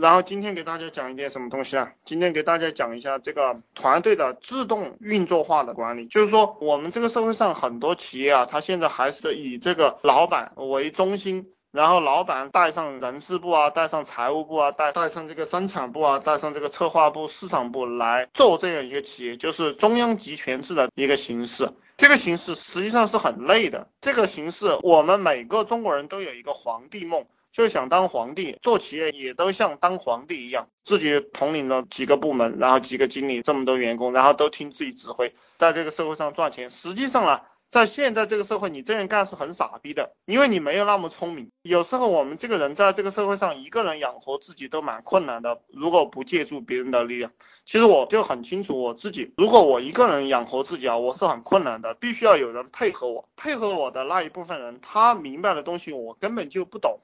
然后今天给大家讲一点什么东西啊？今天给大家讲一下这个团队的自动运作化的管理，就是说我们这个社会上很多企业啊，它现在还是以这个老板为中心，然后老板带上人事部啊，带上财务部啊，带带上这个生产部啊，带上这个策划部、市场部来做这样一个企业，就是中央集权制的一个形式。这个形式实际上是很累的。这个形式，我们每个中国人都有一个皇帝梦。就想当皇帝，做企业也都像当皇帝一样，自己统领了几个部门，然后几个经理，这么多员工，然后都听自己指挥，在这个社会上赚钱。实际上呢，在现在这个社会，你这样干是很傻逼的，因为你没有那么聪明。有时候我们这个人在这个社会上，一个人养活自己都蛮困难的，如果不借助别人的力量。其实我就很清楚我自己，如果我一个人养活自己啊，我是很困难的，必须要有人配合我，配合我的那一部分人，他明白的东西我根本就不懂。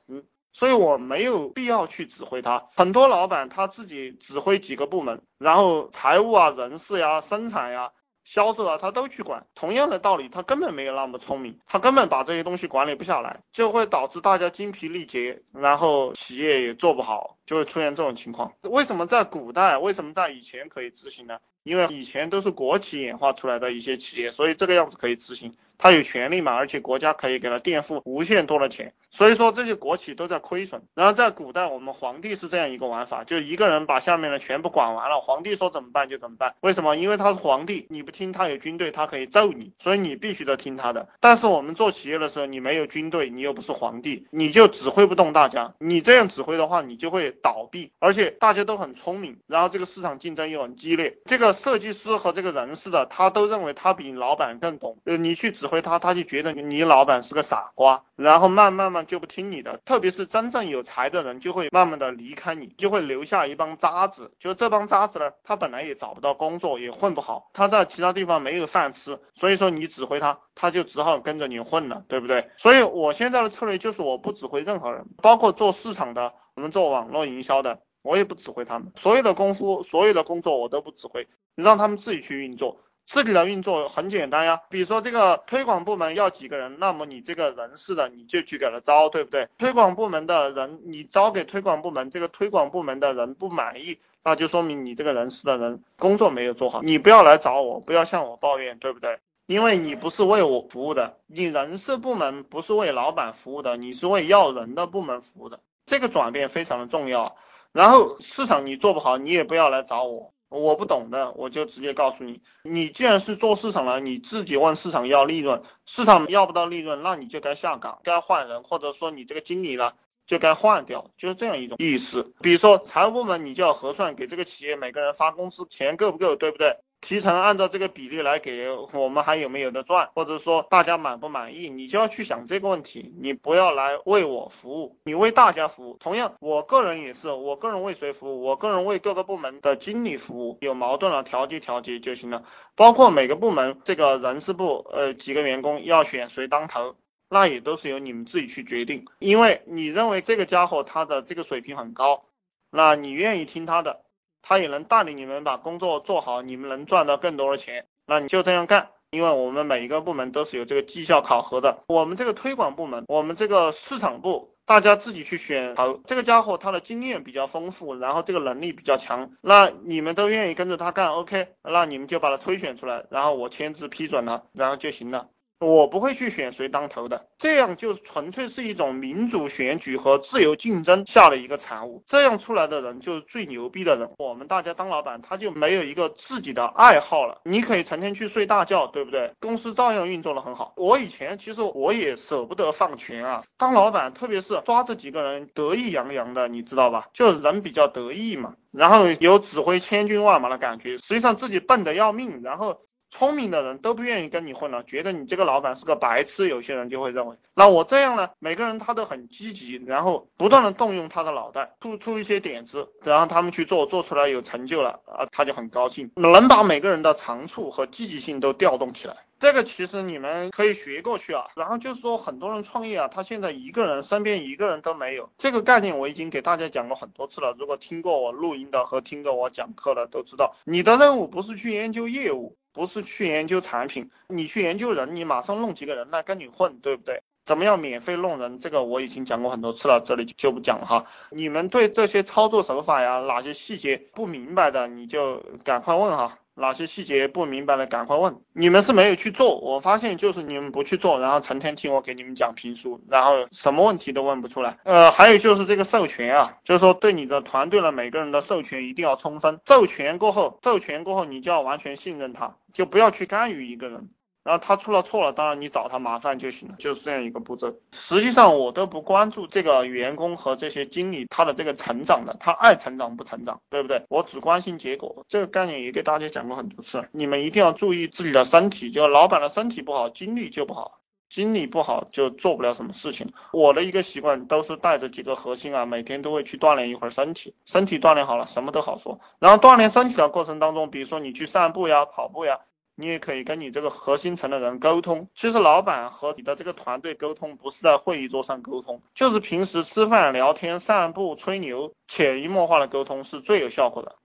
所以我没有必要去指挥他。很多老板他自己指挥几个部门，然后财务啊、人事呀、生产呀、销售啊，他都去管。同样的道理，他根本没有那么聪明，他根本把这些东西管理不下来，就会导致大家精疲力竭，然后企业也做不好，就会出现这种情况。为什么在古代，为什么在以前可以执行呢？因为以前都是国企演化出来的一些企业，所以这个样子可以执行。他有权利嘛，而且国家可以给他垫付无限多的钱。所以说这些国企都在亏损，然后在古代我们皇帝是这样一个玩法，就一个人把下面的全部管完了，皇帝说怎么办就怎么办。为什么？因为他是皇帝，你不听他有军队，他可以揍你，所以你必须得听他的。但是我们做企业的时候，你没有军队，你又不是皇帝，你就指挥不动大家。你这样指挥的话，你就会倒闭，而且大家都很聪明，然后这个市场竞争又很激烈。这个设计师和这个人事的，他都认为他比老板更懂，呃，你去指挥他，他就觉得你老板是个傻瓜，然后慢慢慢就不听你的。特别是真正有才的人，就会慢慢的离开你，就会留下一帮渣子。就这帮渣子呢，他本来也找不到工作，也混不好，他在其他地方没有饭吃，所以说你指挥他，他就只好跟着你混了，对不对？所以我现在的策略就是我不指挥任何人，包括做市场的，我们做网络营销的，我也不指挥他们，所有的功夫，所有的工作我都不指挥，让他们自己去运作。自己的运作很简单呀，比如说这个推广部门要几个人，那么你这个人事的你就去给他招，对不对？推广部门的人你招给推广部门，这个推广部门的人不满意，那就说明你这个人事的人工作没有做好。你不要来找我，不要向我抱怨，对不对？因为你不是为我服务的，你人事部门不是为老板服务的，你是为要人的部门服务的，这个转变非常的重要。然后市场你做不好，你也不要来找我。我不懂的，我就直接告诉你，你既然是做市场了，你自己问市场要利润，市场要不到利润，那你就该下岗，该换人，或者说你这个经理呢，就该换掉，就是这样一种意思。比如说财务部门，你就要核算给这个企业每个人发工资钱够不够，对不对？提成按照这个比例来给我们还有没有的赚，或者说大家满不满意，你就要去想这个问题，你不要来为我服务，你为大家服务。同样，我个人也是，我个人为谁服务？我个人为各个部门的经理服务，有矛盾了调节调节就行了。包括每个部门这个人事部，呃，几个员工要选谁当头，那也都是由你们自己去决定，因为你认为这个家伙他的这个水平很高，那你愿意听他的。他也能带领你们把工作做好，你们能赚到更多的钱，那你就这样干。因为我们每一个部门都是有这个绩效考核的。我们这个推广部门，我们这个市场部，大家自己去选。好，这个家伙他的经验比较丰富，然后这个能力比较强，那你们都愿意跟着他干，OK，那你们就把他推选出来，然后我签字批准了，然后就行了。我不会去选谁当头的，这样就纯粹是一种民主选举和自由竞争下的一个产物。这样出来的人就是最牛逼的人。我们大家当老板，他就没有一个自己的爱好了。你可以成天去睡大觉，对不对？公司照样运作的很好。我以前其实我也舍不得放权啊，当老板，特别是抓这几个人得意洋洋的，你知道吧？就人比较得意嘛，然后有指挥千军万马的感觉，实际上自己笨得要命，然后。聪明的人都不愿意跟你混了，觉得你这个老板是个白痴。有些人就会认为，那我这样呢？每个人他都很积极，然后不断的动用他的脑袋，突出一些点子，然后他们去做，做出来有成就了啊，他就很高兴，能把每个人的长处和积极性都调动起来。这个其实你们可以学过去啊。然后就是说，很多人创业啊，他现在一个人身边一个人都没有。这个概念我已经给大家讲过很多次了。如果听过我录音的和听过我讲课的都知道，你的任务不是去研究业务。不是去研究产品，你去研究人，你马上弄几个人来跟你混，对不对？怎么样免费弄人？这个我已经讲过很多次了，这里就不讲了哈。你们对这些操作手法呀，哪些细节不明白的，你就赶快问哈。哪些细节不明白的，赶快问。你们是没有去做，我发现就是你们不去做，然后成天听我给你们讲评书，然后什么问题都问不出来。呃，还有就是这个授权啊，就是说对你的团队的每个人的授权一定要充分。授权过后，授权过后你就要完全信任他，就不要去干预一个人。然后他出了错了，当然你找他麻烦就行了，就是这样一个步骤。实际上我都不关注这个员工和这些经理他的这个成长的，他爱成长不成长，对不对？我只关心结果。这个概念也给大家讲过很多次，你们一定要注意自己的身体，就老板的身体不好，精力就不好，精力不好就做不了什么事情。我的一个习惯都是带着几个核心啊，每天都会去锻炼一会儿身体，身体锻炼好了，什么都好说。然后锻炼身体的过程当中，比如说你去散步呀、跑步呀。你也可以跟你这个核心层的人沟通。其实老板和你的这个团队沟通，不是在会议桌上沟通，就是平时吃饭、聊天、散步、吹牛，潜移默化的沟通是最有效果的。